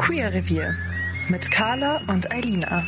Queer Revier mit Carla und Eilina.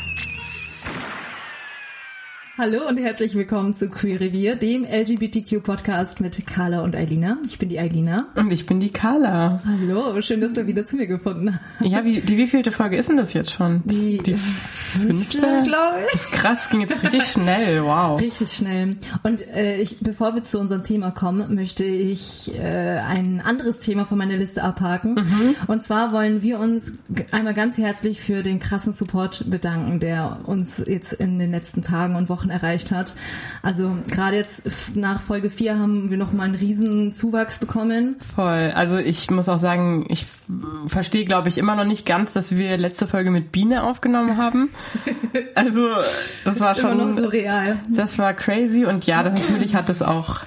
Hallo und herzlich willkommen zu Queer Revier, dem LGBTQ-Podcast mit Carla und Eilina. Ich bin die Eilina. Und ich bin die Carla. Hallo, schön, dass du wieder zu mir gefunden hast. Ja, wie, die wievielte Folge ist denn das jetzt schon? Die, die fünfte? glaube ich. Das ist krass, ging jetzt richtig schnell, wow. Richtig schnell. Und äh, ich, bevor wir zu unserem Thema kommen, möchte ich äh, ein anderes Thema von meiner Liste abhaken. Mhm. Und zwar wollen wir uns einmal ganz herzlich für den krassen Support bedanken, der uns jetzt in den letzten Tagen und Wochen erreicht hat. Also gerade jetzt nach Folge 4 haben wir nochmal einen riesen Zuwachs bekommen. Voll. Also ich muss auch sagen, ich verstehe, glaube ich, immer noch nicht ganz, dass wir letzte Folge mit Biene aufgenommen haben. Also das war Immer noch schon, surreal. das war crazy und ja, das, natürlich hat das auch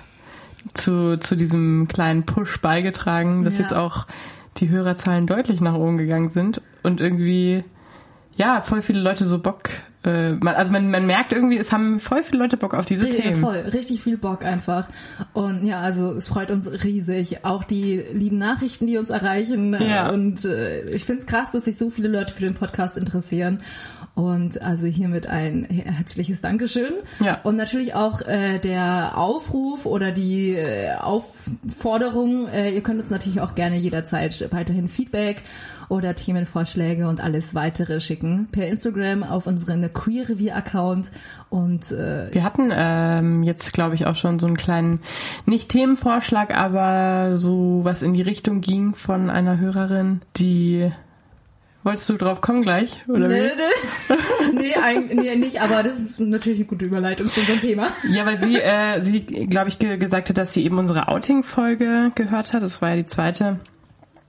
zu, zu diesem kleinen Push beigetragen, dass Ja. jetzt auch die Hörerzahlen deutlich nach oben gegangen sind und irgendwie ja, voll viele Leute so Bock, äh, man, also man, man merkt irgendwie, es haben voll viele Leute Bock auf diese Ja, Themen. voll, richtig viel Bock einfach. Und ja, also es freut uns riesig. Auch die lieben Nachrichten, die uns erreichen. Ja. Und äh, ich find's krass, dass sich so viele Leute für den Podcast interessieren. Und also hiermit ein herzliches Dankeschön. Ja. Und natürlich auch äh, der Aufruf oder die äh, Aufforderung, äh, ihr könnt uns natürlich auch gerne jederzeit weiterhin Feedback oder Themenvorschläge und alles weitere schicken per Instagram auf unseren Queer Revier Account und äh, Wir hatten ähm, jetzt, glaube ich, auch schon so einen kleinen, nicht Themenvorschlag, aber so was in die Richtung ging von einer Hörerin, die Wolltest du drauf kommen gleich? Oder Nee, wie? nee, nee, eigentlich, nee, nicht, aber das ist natürlich eine gute Überleitung zu unserem Thema. Ja, weil sie, äh, sie glaube ich, ge gesagt hat, dass sie eben unsere Outing-Folge gehört hat. Das war ja die zweite.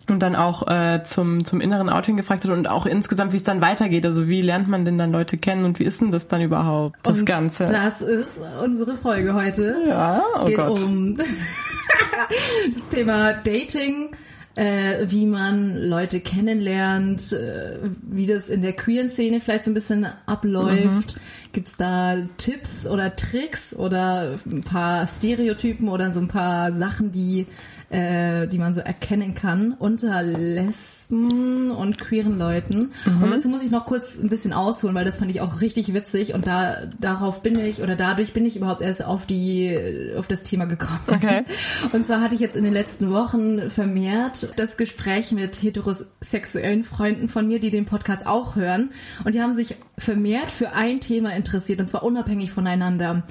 Und dann auch äh, zum, zum inneren Outing gefragt hat und auch insgesamt, wie es dann weitergeht. Also wie lernt man denn dann Leute kennen und wie ist denn das dann überhaupt, das Und Ganze? Das ist unsere Folge heute. Ja, es oh geht Gott. um das Thema Dating, äh, wie man Leute kennenlernt, äh, wie das in der queeren Szene vielleicht so ein bisschen abläuft. Gibt's da Tipps oder Tricks oder ein paar Stereotypen oder so ein paar Sachen, die äh, die man so erkennen kann unter Lesben und queeren Leuten. Und dazu muss ich noch kurz ein bisschen ausholen, weil das fand ich auch richtig witzig und da darauf bin ich oder dadurch bin ich überhaupt erst auf die auf das Thema gekommen. Okay. Und zwar hatte ich jetzt in den letzten Wochen vermehrt das Gespräch mit heterosexuellen Freunden von mir, die den Podcast auch hören und die haben sich vermehrt für ein Thema interessiert und zwar unabhängig voneinander.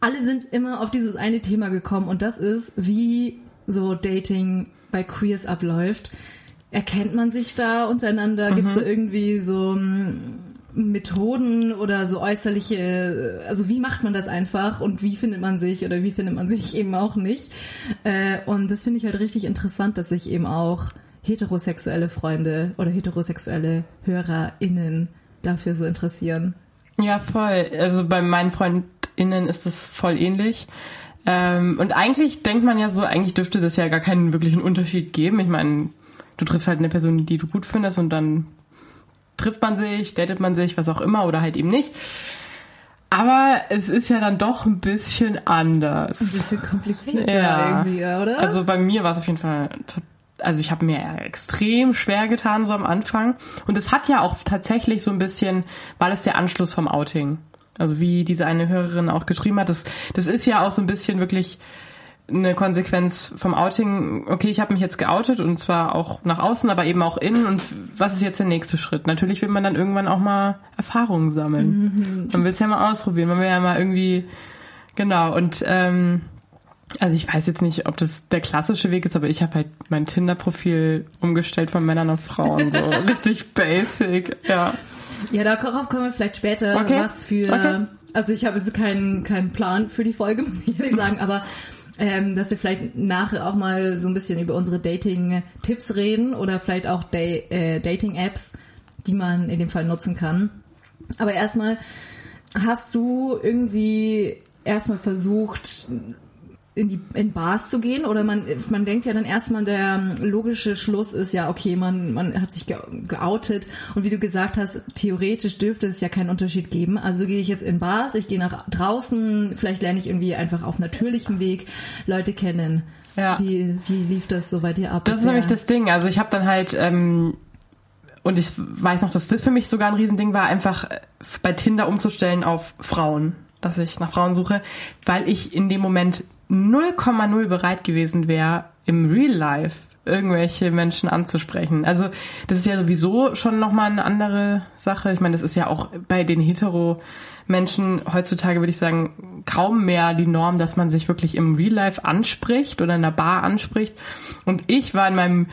Alle sind immer auf dieses eine Thema gekommen und das ist, wie so Dating bei Queers abläuft. Erkennt man sich da untereinander? Gibt es da irgendwie so mm, Methoden oder so äußerliche, also wie macht man das einfach und wie findet man sich oder wie findet man sich eben auch nicht? Äh, und das finde ich halt richtig interessant, dass sich eben auch heterosexuelle Freunde oder heterosexuelle HörerInnen dafür so interessieren. Ja, voll. Also bei meinen FreundInnen ist das voll ähnlich. Ähm, und eigentlich denkt man ja so, eigentlich dürfte das ja gar keinen wirklichen Unterschied geben. Ich meine, du triffst halt eine Person, die du gut findest und dann trifft man sich, datet man sich, was auch immer oder halt eben nicht. Aber es ist ja dann doch ein bisschen anders. Ein bisschen komplizierter Ja. irgendwie, oder? Also bei mir war es auf jeden Fall, also ich habe mir extrem schwer getan so am Anfang. Und es hat ja auch tatsächlich so ein bisschen, war das der Anschluss vom Outing. Also wie diese eine Hörerin auch geschrieben hat, das, das ist ja auch so ein bisschen wirklich eine Konsequenz vom Outing. Okay, ich habe mich jetzt geoutet und zwar auch nach außen, aber eben auch innen. Und was ist jetzt der nächste Schritt? Natürlich will man dann irgendwann auch mal Erfahrungen sammeln. Man will es ja mal ausprobieren. Man will ja mal irgendwie, genau. Und ähm, also ich weiß jetzt nicht, ob das der klassische Weg ist, aber ich habe halt mein Tinder-Profil umgestellt von Männern auf Frauen. So richtig basic, ja. Ja, darauf kommen wir vielleicht später, Okay. was für, Okay. also ich habe jetzt keinen, keinen Plan für die Folge, muss ich ehrlich sagen, aber ähm, dass wir vielleicht nachher auch mal so ein bisschen über unsere Dating-Tipps reden oder vielleicht auch Da- äh, Dating-Apps, die man in dem Fall nutzen kann. Aber erstmal, hast du irgendwie erstmal versucht, in die in Bars zu gehen oder man man denkt ja dann erstmal der logische Schluss ist ja okay man man hat sich ge geoutet und wie du gesagt hast theoretisch dürfte es ja keinen Unterschied geben also gehe ich jetzt in Bars ich gehe nach draußen vielleicht lerne ich irgendwie einfach auf natürlichem Weg Leute kennen Ja. wie wie lief das so bei dir ab Das ist nämlich das Ding. Also ich habe dann halt, ähm, und ich weiß noch, dass das für mich sogar ein Riesending war, einfach äh, bei Tinder umzustellen auf Frauen, dass ich nach Frauen suche, weil ich in dem Moment 0,0 bereit gewesen wäre, im Real Life irgendwelche Menschen anzusprechen. Also das ist ja sowieso schon nochmal eine andere Sache. Ich meine, das ist ja auch bei den Hetero-Menschen heutzutage, würde ich sagen, kaum mehr die Norm, dass man sich wirklich im Real Life anspricht oder in einer Bar anspricht. Und ich war in meinem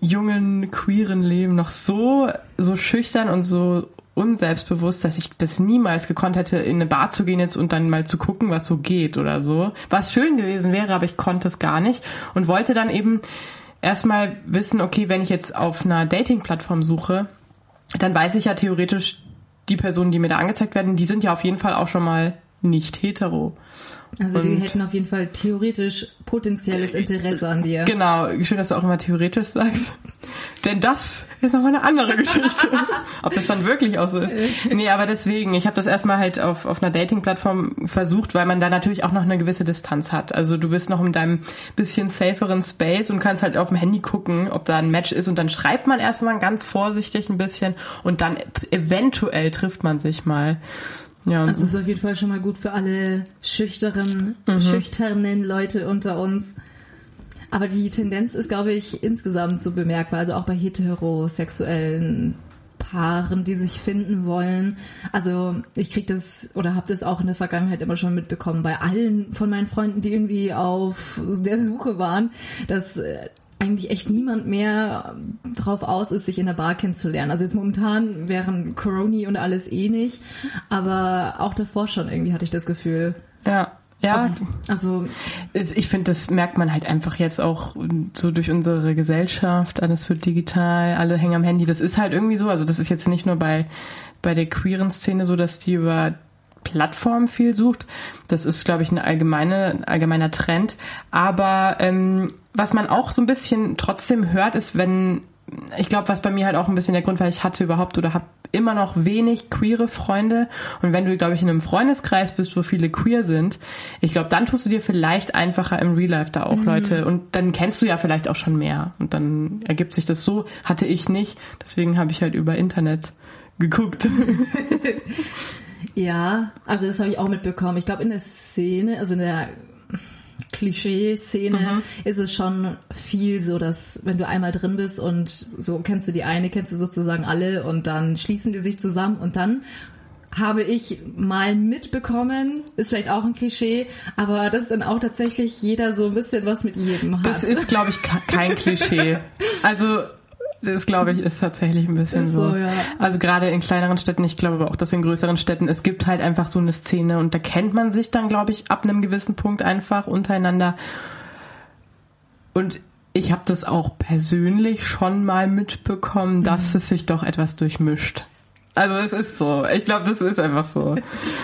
jungen, queeren Leben noch so, so schüchtern und so unselbstbewusst, dass ich das niemals gekonnt hätte, in eine Bar zu gehen jetzt und dann mal zu gucken, was so geht oder so. Was schön gewesen wäre, aber ich konnte es gar nicht und wollte dann eben erstmal wissen, okay, wenn ich jetzt auf einer Dating-Plattform suche, dann weiß ich ja theoretisch, die Personen, die mir da angezeigt werden, die sind ja auf jeden Fall auch schon mal nicht hetero. also die und- hätten auf jeden Fall theoretisch potenzielles Interesse an dir Genau, schön, dass du auch immer theoretisch sagst. Denn das ist nochmal eine andere Geschichte. Ob das dann wirklich auch so ist. Nee, aber deswegen, ich habe das erstmal halt auf, auf einer Dating-Plattform versucht, weil man da natürlich auch noch eine gewisse Distanz hat. Also du bist noch in deinem bisschen saferen Space und kannst halt auf dem Handy gucken, ob da ein Match ist und dann schreibt man erstmal ganz vorsichtig ein bisschen und dann eventuell trifft man sich mal. Ja, Also es ist auf jeden Fall schon mal gut für alle schüchteren, Mhm. schüchternen Leute unter uns. Aber die Tendenz ist, glaube ich, insgesamt so bemerkbar. Also auch bei heterosexuellen Paaren, die sich finden wollen. Also ich krieg das oder habe das auch in der Vergangenheit immer schon mitbekommen bei allen von meinen Freunden, die irgendwie auf der Suche waren, dass äh, eigentlich echt niemand mehr drauf aus ist, sich in der Bar kennenzulernen. Also jetzt momentan wären Coroni und alles eh nicht, aber auch davor schon irgendwie hatte ich das Gefühl. ja. Ja, Also Ich finde, das merkt man halt einfach jetzt auch so durch unsere Gesellschaft. Alles wird digital, alle hängen am Handy. Das ist halt irgendwie so. Also das ist jetzt nicht nur bei, bei der queeren Szene so, dass die über Plattformen viel sucht. Das ist, glaube ich, eine allgemeine, ein allgemeiner Trend. Aber ähm, was man auch so ein bisschen trotzdem hört, ist, wenn ich glaube, was bei mir halt auch ein bisschen der Grund war, ich hatte überhaupt oder habe immer noch wenig queere Freunde. Und wenn du, glaube ich, in einem Freundeskreis bist, wo viele queer sind, ich glaube, dann tust du dir vielleicht einfacher im Real Life da auch Leute. Und dann kennst du ja vielleicht auch schon mehr. Und dann ergibt sich das so. Hatte ich nicht. Deswegen habe ich halt über Internet geguckt. ja, also das habe ich auch mitbekommen. Ich glaube in der Szene, also in der Klischee-Szene ist es schon viel so, dass wenn du einmal drin bist und so kennst du die eine, kennst du sozusagen alle und dann schließen die sich zusammen und dann habe ich mal mitbekommen, ist vielleicht auch ein Klischee, aber dass dann auch tatsächlich jeder so ein bisschen was mit jedem hat. Das ist, glaube ich, ke- kein Klischee. Also das, glaube ich, ist tatsächlich ein bisschen so. so, ja. Also gerade in kleineren Städten, ich glaube aber auch, dass in größeren Städten, es gibt halt einfach so eine Szene und da kennt man sich dann, glaube ich, ab einem gewissen Punkt einfach untereinander. Und ich habe das auch persönlich schon mal mitbekommen, dass Mhm. es sich doch etwas durchmischt. Also es ist so. Ich glaube, das ist einfach so.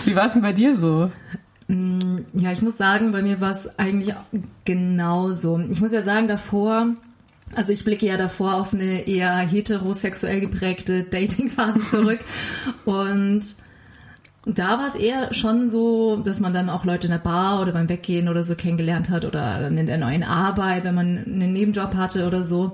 Wie war es denn bei dir so? Ja, ich muss sagen, bei mir war es eigentlich genauso. Ich muss ja sagen, davor, also ich blicke ja davor auf eine eher heterosexuell geprägte Dating-Phase zurück. und da war es eher schon so, dass man dann auch Leute in der Bar oder beim Weggehen oder so kennengelernt hat oder in der neuen Arbeit, wenn man einen Nebenjob hatte oder so.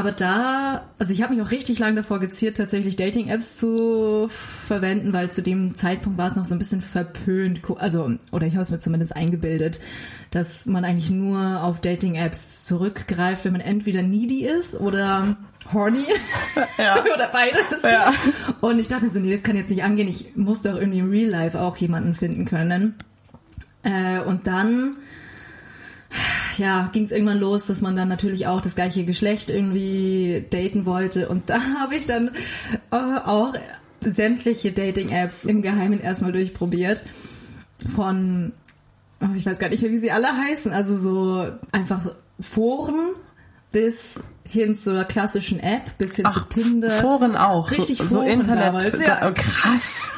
Aber da, also ich habe mich auch richtig lange davor geziert, tatsächlich Dating-Apps zu verwenden, weil zu dem Zeitpunkt war es noch so ein bisschen verpönt, also, oder ich habe es mir zumindest eingebildet, dass man eigentlich nur auf Dating-Apps zurückgreift, wenn man entweder needy ist oder horny Ja. oder beides. Ja. Und ich dachte mir so, nee, das kann jetzt nicht angehen, ich muss doch irgendwie im Real Life auch jemanden finden können. Äh, und dann ja, ging es irgendwann los, dass man dann natürlich auch das gleiche Geschlecht irgendwie daten wollte. Und da habe ich dann äh, auch sämtliche Dating-Apps im Geheimen erstmal durchprobiert. Von, oh, ich weiß gar nicht mehr, wie sie alle heißen, also so einfach Foren bis hin zur klassischen App, bis hin zu Tinder. Foren auch. Richtig so, Foren so Internet. damals, ja. oh, krass.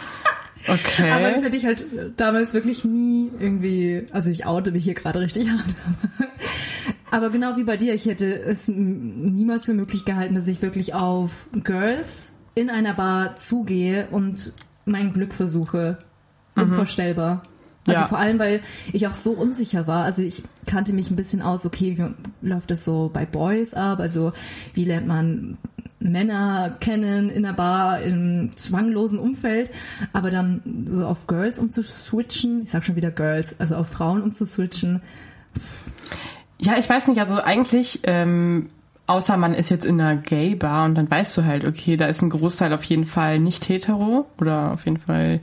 Okay. Aber das hätte ich halt damals wirklich nie irgendwie, also ich oute mich hier gerade richtig hart. Aber genau wie bei dir, ich hätte es niemals für möglich gehalten, dass ich wirklich auf Girls in einer Bar zugehe und mein Glück versuche. Unvorstellbar. Also Ja. vor allem, weil ich auch so unsicher war. Also ich kannte mich ein bisschen aus, okay, wie läuft das so bei Boys ab? Also wie lernt man Männer kennen in der Bar im zwanglosen Umfeld, aber dann so auf Girls umzuswitchen, ich sag schon wieder Girls, also auf Frauen umzuswitchen, Ja, ich weiß nicht, also eigentlich, ähm, außer man ist jetzt in einer Gay-Bar und dann weißt du halt, okay, da ist ein Großteil auf jeden Fall nicht hetero oder auf jeden Fall,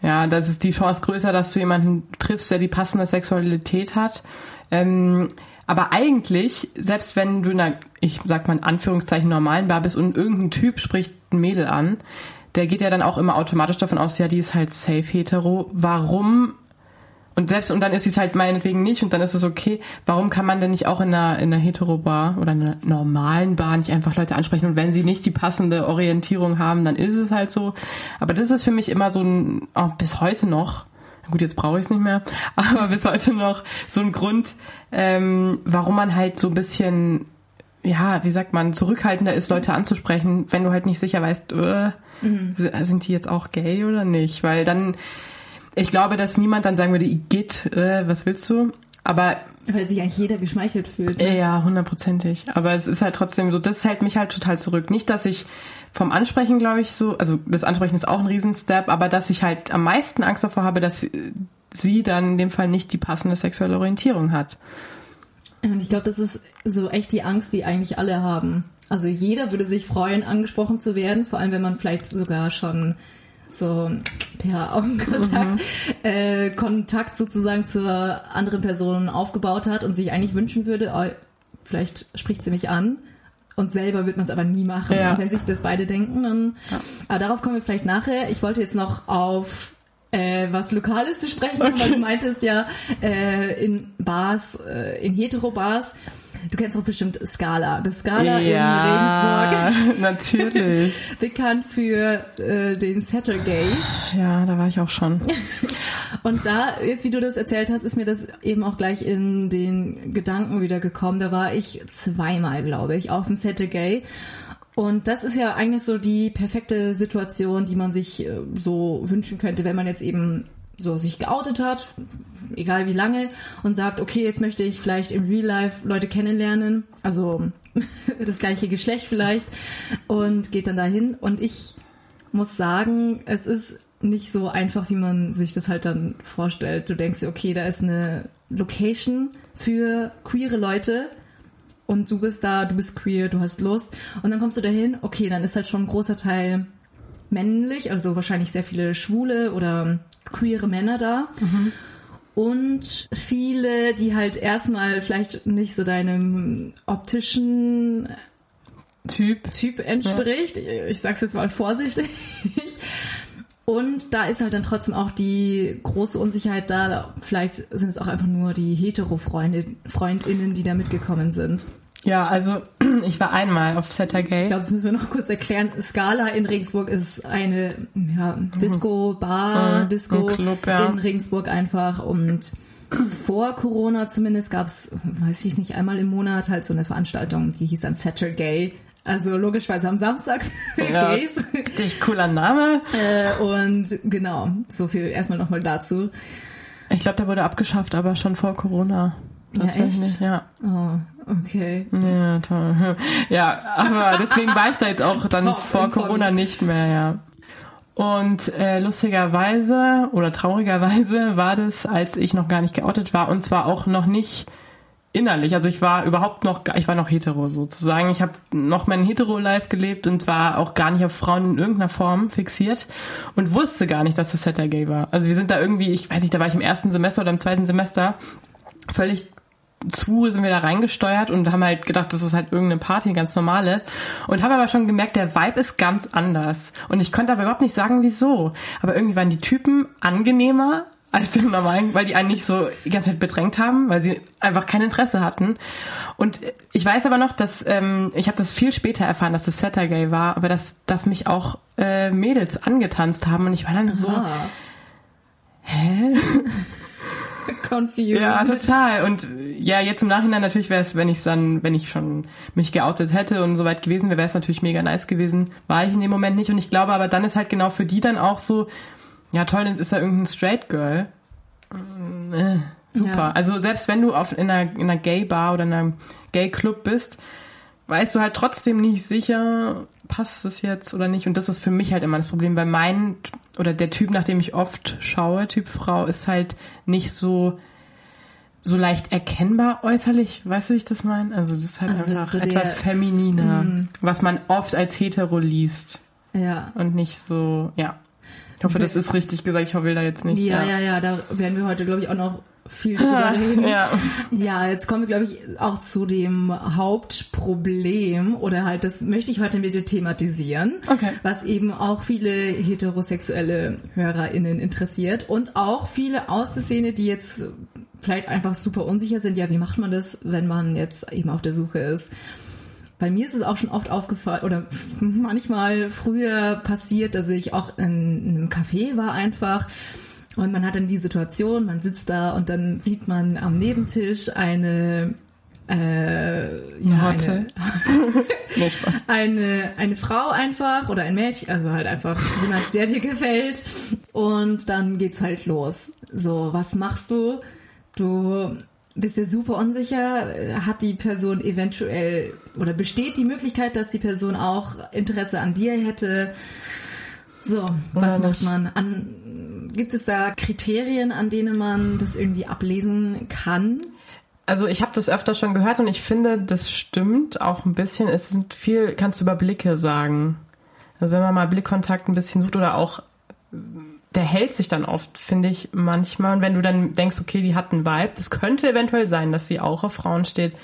ja, das ist die Chance größer, dass du jemanden triffst, der die passende Sexualität hat. Ähm, aber eigentlich, selbst wenn du in einer, ich sag mal in Anführungszeichen, normalen Bar bist und irgendein Typ spricht ein Mädel an, der geht ja dann auch immer automatisch davon aus, ja, die ist halt safe hetero. Warum und selbst, und dann ist sie es halt meinetwegen nicht und dann ist es okay. Warum kann man denn nicht auch in einer, in einer Hetero-Bar oder einer normalen Bar nicht einfach Leute ansprechen und wenn sie nicht die passende Orientierung haben, dann ist es halt so. Aber das ist für mich immer so ein, auch bis heute noch, gut, jetzt brauche ich es nicht mehr, aber bis heute noch so ein Grund, ähm, warum man halt so ein bisschen, ja, wie sagt man, zurückhaltender ist, Leute anzusprechen, wenn du halt nicht sicher weißt, äh, sind die jetzt auch gay oder nicht? Weil dann, ich glaube, dass niemand dann sagen würde, Igitt, äh, was willst du? Aber weil sich eigentlich jeder geschmeichelt fühlt. äh, ja, hundertprozentig. Aber es ist halt trotzdem so, das hält mich halt total zurück. Nicht, dass ich vom Ansprechen, glaube ich, so, also das Ansprechen ist auch ein Riesenstep, aber dass ich halt am meisten Angst davor habe, dass äh, sie dann in dem Fall nicht die passende sexuelle Orientierung hat. Und ich glaube, das ist so echt die Angst, die eigentlich alle haben. Also jeder würde sich freuen, angesprochen zu werden, vor allem wenn man vielleicht sogar schon so per Augenkontakt äh, Kontakt sozusagen zur anderen Person aufgebaut hat und sich eigentlich wünschen würde, oh, vielleicht spricht sie mich an. Und selber wird man es aber nie machen. Ja. Und wenn sich das beide denken, dann. Aber darauf kommen wir vielleicht nachher. Ich wollte jetzt noch auf äh, was Lokales zu sprechen, kommen, weil du meintest ja äh, in Bars, äh, in Hetero-Bars. Du kennst doch bestimmt Scala. Das Scala in Regensburg. natürlich. bekannt für äh, den Saturday. Ja, da war ich auch schon. Und da, jetzt wie du das erzählt hast, ist mir das eben auch gleich in den Gedanken wieder gekommen. Da war ich zweimal, glaube ich, auf dem Saturday. Und das ist ja eigentlich so die perfekte Situation, die man sich äh, so wünschen könnte, wenn man jetzt eben so sich geoutet hat, egal wie lange, und sagt, okay, jetzt möchte ich vielleicht im Real Life Leute kennenlernen, also das gleiche Geschlecht vielleicht, und geht dann dahin. Und ich muss sagen, es ist nicht so einfach, wie man sich das halt dann vorstellt. Du denkst dir, okay, da ist eine Location für queere Leute und du bist da, du bist queer, du hast Lust und dann kommst du dahin, okay, dann ist halt schon ein großer Teil männlich, also wahrscheinlich sehr viele schwule oder queere Männer da. Und viele, die halt erstmal vielleicht nicht so deinem optischen Typ. Typ entspricht. Ich sag's jetzt mal vorsichtig. Und da ist halt dann trotzdem auch die große Unsicherheit da. Vielleicht sind es auch einfach nur die hetero-Freunde, Freundinnen, die da mitgekommen sind. Ja, also ich war einmal auf Saturday. Ich glaube, das müssen wir noch kurz erklären. Scala in Regensburg ist eine ja, Disco, Bar, Mhm. Disco Ein Club, ja. in Regensburg einfach. Und vor Corona zumindest gab's, weiß ich nicht, einmal im Monat halt so eine Veranstaltung, die hieß dann Saturday. Also logischerweise am Samstag Ja, Gays. richtig cooler Name. Äh, und genau, so viel erstmal nochmal dazu. Ich glaube, der wurde abgeschafft, aber schon vor Corona. Ja, Tatsächlich, echt? Ja. Oh, okay. Ja, toll. Ja, aber deswegen war ich da jetzt auch dann vor. Corona nicht mehr, ja. Und äh, lustigerweise oder traurigerweise war das, als ich noch gar nicht geoutet war und zwar auch noch nicht innerlich. Also ich war überhaupt noch, ich war noch hetero sozusagen. Ich habe noch mein hetero-Life gelebt und war auch gar nicht auf Frauen in irgendeiner Form fixiert und wusste gar nicht, dass das Saturday war. Also wir sind da irgendwie, ich weiß nicht, da war ich im ersten Semester oder im zweiten Semester völlig zu sind wir da reingesteuert und haben halt gedacht, das ist halt irgendeine Party, ganz normale. Und haben aber schon gemerkt, der Vibe ist ganz anders. Und ich konnte aber überhaupt nicht sagen, wieso. Aber irgendwie waren die Typen angenehmer als im normalen, weil die einen nicht so die ganze Zeit bedrängt haben, weil sie einfach kein Interesse hatten. Und ich weiß aber noch, dass ähm, ich habe das viel später erfahren, dass das Saturday war, aber dass, dass mich auch äh, Mädels angetanzt haben und ich war dann so, Ah, hä? confused. Ja, total. Und äh, ja, jetzt im Nachhinein natürlich wäre es, wenn ich dann, wenn ich schon mich geoutet hätte und soweit gewesen wäre, wäre es natürlich mega nice gewesen. War ich in dem Moment nicht. Und ich glaube aber dann ist halt genau für die dann auch so, ja toll, dann ist da irgendein Straight Girl. Mm, äh, super. Ja. Also selbst wenn du auf, in einer, in einer Gay Bar oder in einem Gay Club bist, weißt du halt trotzdem nicht sicher, passt es jetzt oder nicht. Und das ist für mich halt immer das Problem, weil mein oder der Typ, nach dem ich oft schaue, Typ Frau, ist halt nicht so so leicht erkennbar äußerlich, weißt du, wie ich das meine? Also das ist halt Also einfach so der- etwas femininer, Mm. was man oft als hetero liest Ja. und nicht so, ja. Ich hoffe, das ist richtig gesagt, ich will da jetzt nicht. Ja, ja, ja, da werden wir heute, glaube ich, auch noch viel drüber reden. Ja. Ja, jetzt kommen wir, glaube ich, auch zu dem Hauptproblem oder halt, das möchte ich heute mit dir thematisieren, Okay. was eben auch viele heterosexuelle HörerInnen interessiert und auch viele aus der Szene, die jetzt vielleicht einfach super unsicher sind, ja, wie macht man das, wenn man jetzt eben auf der Suche ist. Bei mir ist es auch schon oft aufgefallen oder manchmal früher passiert, dass ich auch in einem Café war einfach und man hat dann die Situation, man sitzt da und dann sieht man am Nebentisch eine äh, ja, eine, eine, eine Frau einfach oder ein Mädchen, also halt einfach jemand, der dir gefällt. Und dann geht's halt los. So, was machst du? Du bist dir super unsicher. Hat die Person eventuell oder besteht die Möglichkeit, dass die Person auch Interesse an dir hätte? So, was macht man? An, gibt es da Kriterien, an denen man das irgendwie ablesen kann? Also ich habe das öfter schon gehört und ich finde, das stimmt auch ein bisschen. Es sind viel, kannst du über Blicke sagen. Also wenn man mal Blickkontakt ein bisschen sucht oder auch, der hält sich dann oft, finde ich manchmal. Und wenn du dann denkst, okay, die hat einen Vibe, das könnte eventuell sein, dass sie auch auf Frauen steht.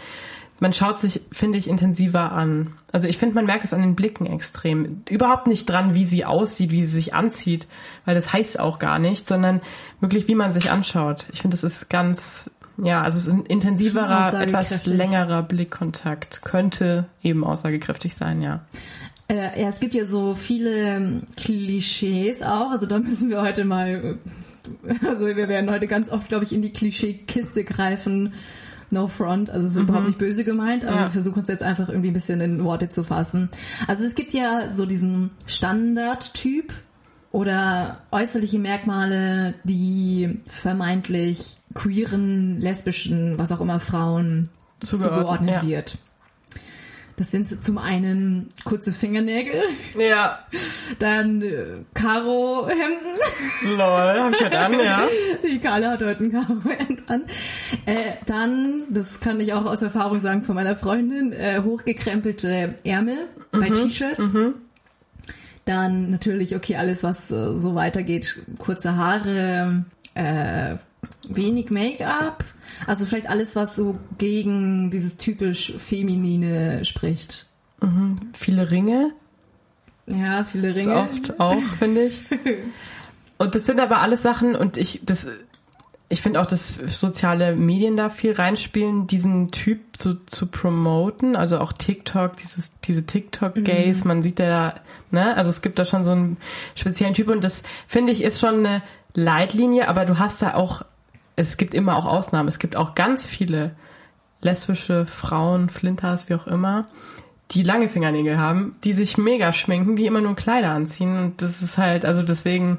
Man schaut sich, finde ich, intensiver an. Also ich finde, man merkt es an den Blicken extrem. Überhaupt nicht dran, wie sie aussieht, wie sie sich anzieht, weil das heißt auch gar nicht, sondern wirklich, wie man sich anschaut. Ich finde, das ist ganz, ja, also es ist ein intensiverer, etwas längerer Blickkontakt. Könnte eben aussagekräftig sein, ja. Äh, ja, es gibt ja so viele ähm, Klischees auch. Also da müssen wir heute mal, äh, also wir werden heute ganz oft, glaube ich, in die Klischeekiste greifen. No front, also es ist überhaupt nicht böse gemeint, aber Ja. wir versuchen uns jetzt einfach irgendwie ein bisschen in Worte zu fassen. Also es gibt ja so diesen Standardtyp oder äußerliche Merkmale, die vermeintlich queeren, lesbischen, was auch immer Frauen Zugeordnet, zugeordnet ja. wird. Das sind zum einen kurze Fingernägel, Ja, dann äh, Karo-Hemden. lol, hab ich heute an, ja. Die Carla hat heute ein Karo-Hemd an. Äh, dann, das kann ich auch aus Erfahrung sagen von meiner Freundin, äh, hochgekrempelte Ärmel bei T-Shirts. Dann natürlich, okay, alles, was äh, so weitergeht, kurze Haare, äh, wenig Make-up. Also vielleicht alles, was so gegen dieses typisch Feminine spricht. Viele Ringe, Ja, viele Ringe. oft auch, finde ich. Und das sind aber alles Sachen und ich, das, ich finde auch, dass soziale Medien da viel reinspielen, diesen Typ zu, zu promoten, also auch TikTok, dieses, diese TikTok-Gays, man sieht ja da, ne, also es gibt da schon so einen speziellen Typ und das, finde ich, ist schon eine Leitlinie, aber du hast da auch, es gibt immer auch Ausnahmen, es gibt auch ganz viele lesbische Frauen, Flinters, wie auch immer, die lange Fingernägel haben, die sich mega schminken, die immer nur Kleider anziehen und das ist halt, also deswegen,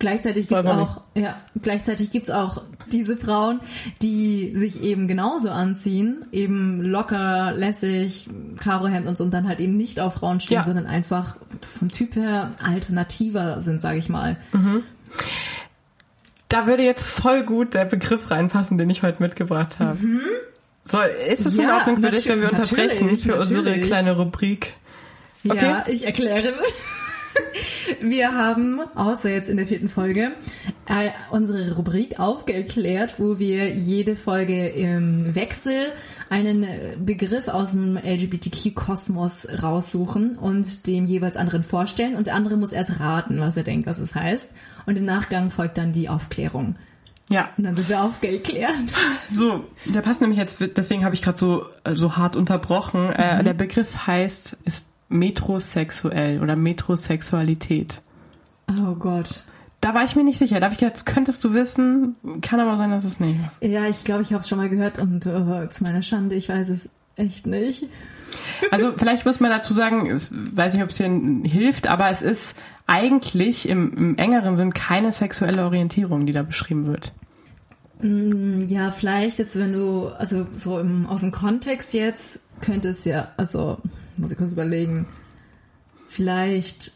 Gleichzeitig gibt's auch auch, ja, gleichzeitig gibt's auch diese Frauen, die sich eben genauso anziehen, eben locker, lässig, Karohemd und so und dann halt eben nicht auf Frauen stehen, Ja. sondern einfach vom Typ her alternativer sind, sage ich mal. Da würde jetzt voll gut der Begriff reinpassen, den ich heute mitgebracht habe. So, ist es in Ja, Ordnung für dich, wenn wir unterbrechen natürlich, für unsere natürlich. kleine Rubrik? Okay. Ja, ich erkläre. Wir haben, außer jetzt in der vierten Folge, äh, unsere Rubrik aufgeklärt, wo wir jede Folge im Wechsel einen Begriff aus dem LGBTQ-Kosmos raussuchen und dem jeweils anderen vorstellen und der andere muss erst raten, was er denkt, was es heißt. Und im Nachgang folgt dann die Aufklärung. Ja. Und dann sind wir aufgeklärt. So, der passt nämlich jetzt, deswegen habe ich gerade so, äh, so hart unterbrochen. Äh, der Begriff heißt, ist metrosexuell oder Metrosexualität. Oh Gott. Da war ich mir nicht sicher. Da habe ich gedacht, das könntest du wissen. Kann aber sein, dass es nicht. Ja, ich glaube, ich habe es schon mal gehört und äh, zu meiner Schande, ich weiß es echt nicht. Also vielleicht muss man dazu sagen, ich weiß nicht, ob es dir hilft, aber es ist eigentlich im, im engeren Sinn keine sexuelle Orientierung, die da beschrieben wird. Ja, vielleicht jetzt, wenn du, also so im, aus dem Kontext jetzt, könnte es ja, also, muss ich kurz überlegen, vielleicht,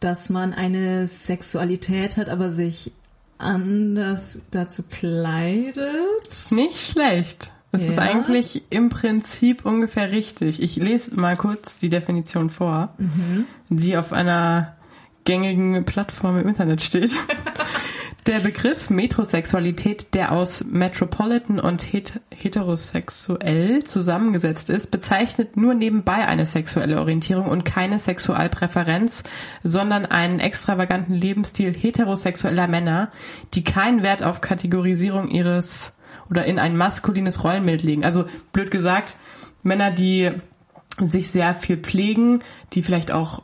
dass man eine Sexualität hat, aber sich anders dazu kleidet. Ist nicht schlecht. Es ist Ja. eigentlich im Prinzip ungefähr richtig. Ich lese mal kurz die Definition vor, die auf einer gängigen Plattform im Internet steht. Der Begriff Metrosexualität, der aus Metropolitan und het heterosexuell zusammengesetzt ist, bezeichnet nur nebenbei eine sexuelle Orientierung und keine Sexualpräferenz, sondern einen extravaganten Lebensstil heterosexueller Männer, die keinen Wert auf Kategorisierung ihres oder in ein maskulines Rollenbild legen. Also blöd gesagt, Männer, die sich sehr viel pflegen, die vielleicht auch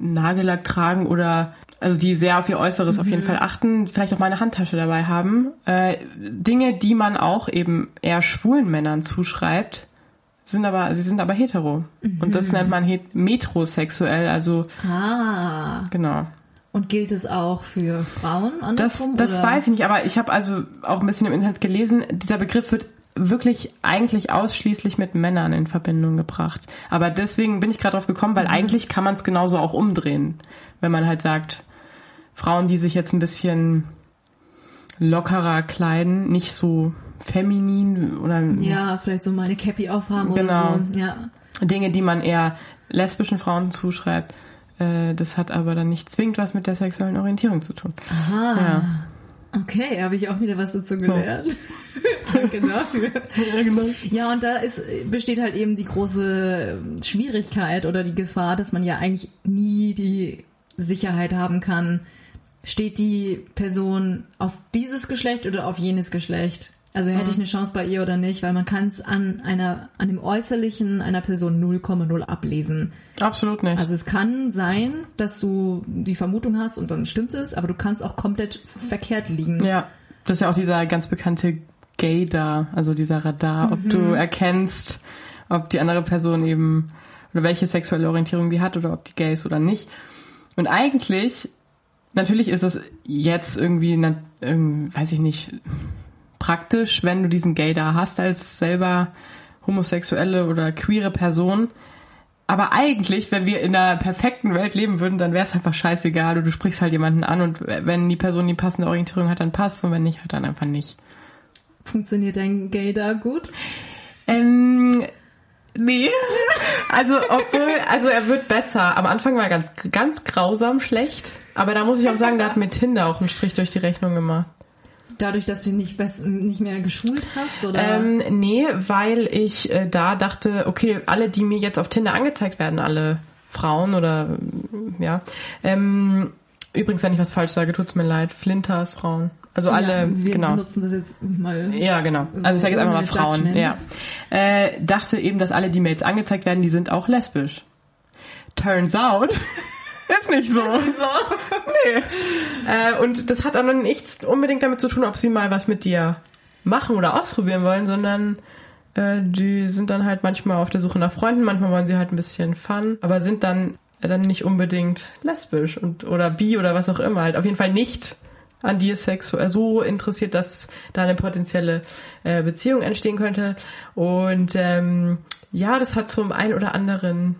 Nagellack tragen oder also die sehr auf ihr Äußeres auf jeden Fall achten, vielleicht auch mal eine Handtasche dabei haben. Äh, Dinge, die man auch eben eher schwulen Männern zuschreibt, sind aber, sie sind aber hetero. Und das nennt man metrosexuell, also Ah. genau. Und gilt es auch für Frauen Das, andersrum? das oder? weiß ich nicht, aber ich habe also auch ein bisschen im Internet gelesen, dieser Begriff wird wirklich eigentlich ausschließlich mit Männern in Verbindung gebracht. Aber deswegen bin ich gerade drauf gekommen, weil eigentlich kann man es genauso auch umdrehen, wenn man halt sagt, Frauen, die sich jetzt ein bisschen lockerer kleiden, nicht so feminin oder Ja, vielleicht so mal eine Cappy aufhaben Genau. oder so. Ja. Dinge, die man eher lesbischen Frauen zuschreibt. Äh, das hat aber dann nicht zwingend was mit der sexuellen Orientierung zu tun. Aha. Ja. Okay, habe ich auch wieder was dazu gelernt. Danke dafür. Ja, genau. Ja, und da ist, besteht halt eben die große Schwierigkeit oder die Gefahr, dass man ja eigentlich nie die Sicherheit haben kann, steht die Person auf dieses Geschlecht oder auf jenes Geschlecht. Also hätte ich eine Chance bei ihr oder nicht, weil man kann es an einer, an dem Äußerlichen einer Person 0,0 ablesen. Absolut nicht. Also es kann sein, dass du die Vermutung hast und dann stimmt es, aber du kannst auch komplett verkehrt liegen. Ja, das ist ja auch dieser ganz bekannte Gaydar, also dieser Radar, ob du erkennst, ob die andere Person eben oder welche sexuelle Orientierung die hat oder ob die gay ist oder nicht. Und eigentlich, natürlich ist es jetzt irgendwie, ähm, weiß ich nicht, praktisch, wenn du diesen Gaydar hast als selber homosexuelle oder queere Person. Aber eigentlich, wenn wir in einer perfekten Welt leben würden, dann wäre es einfach scheißegal. Du, du sprichst halt jemanden an und wenn die Person die passende Orientierung hat, dann passt und wenn nicht, halt dann einfach nicht. Funktioniert dein Gay da gut? Ähm, nee. Also, obwohl, also er wird besser. Am Anfang war er ganz, ganz grausam schlecht. Aber da muss ich auch sagen, da hat mir Tinder auch einen Strich durch die Rechnung gemacht. Dadurch, dass du ihn nicht, nicht mehr geschult hast? Oder? Ähm, nee, weil ich äh, da dachte, okay, alle, die mir jetzt auf Tinder angezeigt werden, alle Frauen oder äh, ja. Ähm, übrigens, wenn ich was falsch sage, tut's mir leid. Flinters Frauen. Also alle, ja, wir genau. benutzen das jetzt mal. Ja, genau. So Also ich sage jetzt einfach mal Frauen. Judgment. Ja. Äh, dachte eben, dass alle, die mir jetzt angezeigt werden, die sind auch lesbisch. Turns out. ist nicht so. nee. Äh, und das hat auch noch nichts unbedingt damit zu tun, ob sie mal was mit dir machen oder ausprobieren wollen, sondern äh, die sind dann halt manchmal auf der Suche nach Freunden, manchmal wollen sie halt ein bisschen Fun, aber sind dann dann nicht unbedingt lesbisch und oder bi oder was auch immer, halt auf jeden Fall nicht an dir sexuell so interessiert, dass da eine potenzielle äh, Beziehung entstehen könnte. Und ähm, ja, das hat zum ein oder anderen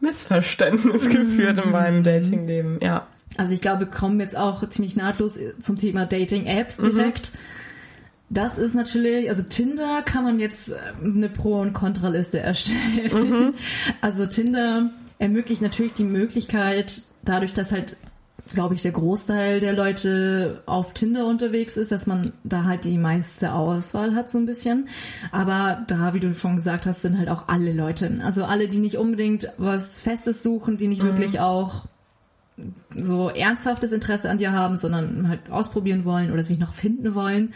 Missverständnis geführt in meinem Datingleben. Ja. Also ich glaube, wir kommen jetzt auch ziemlich nahtlos zum Thema Dating-Apps Mhm. direkt. Das ist natürlich, also Tinder kann man jetzt äh, eine Pro- und Kontraliste erstellen. Mhm. Also Tinder ermöglicht natürlich die Möglichkeit, dadurch, dass halt, glaube ich, der Großteil der Leute auf Tinder unterwegs ist, dass man da halt die meiste Auswahl hat so ein bisschen. Aber da, wie du schon gesagt hast, sind halt auch alle Leute. Also alle, die nicht unbedingt was Festes suchen, die nicht wirklich auch so ernsthaftes Interesse an dir haben, sondern halt ausprobieren wollen oder sich noch finden wollen.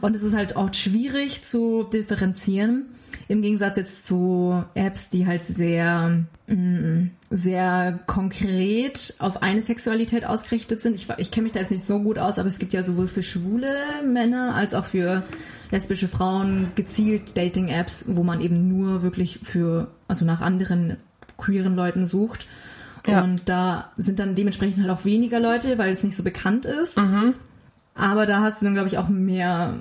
Und es ist halt auch schwierig zu differenzieren. Im Gegensatz jetzt zu Apps, die halt sehr, sehr konkret auf eine Sexualität ausgerichtet sind. Ich, ich kenne mich da jetzt nicht so gut aus, aber es gibt ja sowohl für schwule Männer als auch für lesbische Frauen gezielt Dating-Apps, wo man eben nur wirklich für, also nach anderen queeren Leuten sucht. Ja. Und da sind dann dementsprechend halt auch weniger Leute, weil es nicht so bekannt ist. Mhm. Aber da hast du dann, glaube ich, auch mehr,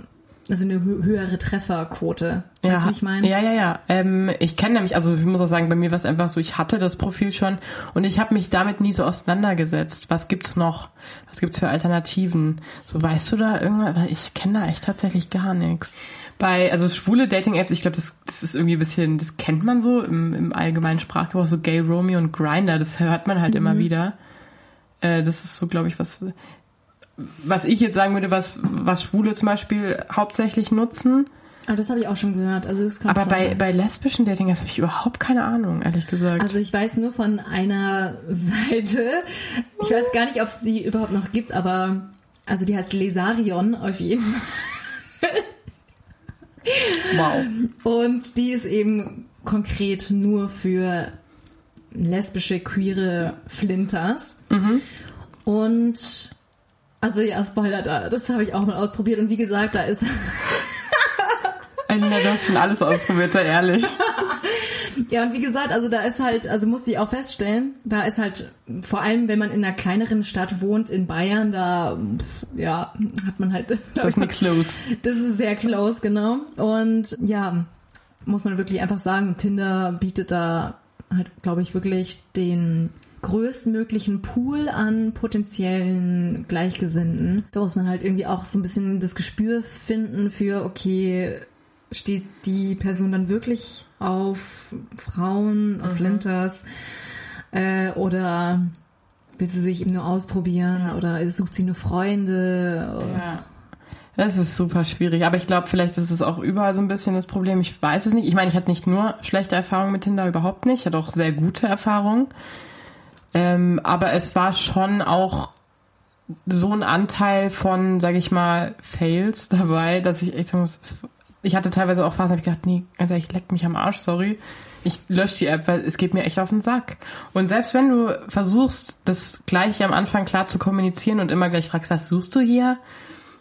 also eine hö höhere Trefferquote. Weißt du, ich meine? Ja, ja, ja. Ähm, ich kenne nämlich, also ich muss auch sagen, bei mir war es einfach so, ich hatte das Profil schon und ich habe mich damit nie so auseinandergesetzt. Was gibt's noch? Was gibt's für Alternativen? So, weißt du da irgendwas? Ich kenne da echt tatsächlich gar nichts. Bei, also schwule Dating-Apps, ich glaube, das, das ist irgendwie ein bisschen, das kennt man so im, im allgemeinen Sprachgebrauch, so Gay Romeo und Grinder, das hört man halt Mhm. immer wieder. Äh, das ist so, glaube ich, was, was ich jetzt sagen würde, was, was Schwule zum Beispiel hauptsächlich nutzen. Aber das habe ich auch schon gehört. Also das kann Aber bei, sein. bei lesbischen Dating habe ich überhaupt keine Ahnung, ehrlich gesagt. Also ich weiß nur von einer Seite. Ich weiß gar nicht, ob es die überhaupt noch gibt, aber also die heißt Lesarion auf jeden Fall. wow. Und die ist eben konkret nur für lesbische, queere Flinters. Und also ja, Spoiler da, das habe ich auch mal ausprobiert. Und wie gesagt, da ist Alina, du hast schon alles ausprobiert, sei ehrlich. Ja, und wie gesagt, also da ist halt, also musste ich auch feststellen, da ist halt, vor allem wenn man in einer kleineren Stadt wohnt, in Bayern, da, ja, hat man halt, Das ist eine Close. das ist sehr close, genau. Und ja, muss man wirklich einfach sagen, Tinder bietet da halt, glaube ich, wirklich den größtmöglichen Pool an potenziellen Gleichgesinnten. Da muss man halt irgendwie auch so ein bisschen das Gespür finden für, okay, steht die Person dann wirklich auf Frauen, auf Flinters äh, oder will sie sich eben nur ausprobieren oder sucht sie nur Freunde? Ja. Das ist super schwierig, aber ich glaube, vielleicht ist es auch überall so ein bisschen das Problem. Ich weiß es nicht. Ich meine, ich hatte nicht nur schlechte Erfahrungen mit Tinder, überhaupt nicht. Ich hatte auch sehr gute Erfahrungen. Ähm, aber es war schon auch so ein Anteil von, sage ich mal, Fails dabei, dass ich echt sagen muss, ich hatte teilweise auch Phasen, hab ich gedacht, nee, also ich leck mich am Arsch, sorry. Ich lösche die App, weil es geht mir echt auf den Sack. Und selbst wenn du versuchst, das gleich am Anfang klar zu kommunizieren und immer gleich fragst, was suchst du hier?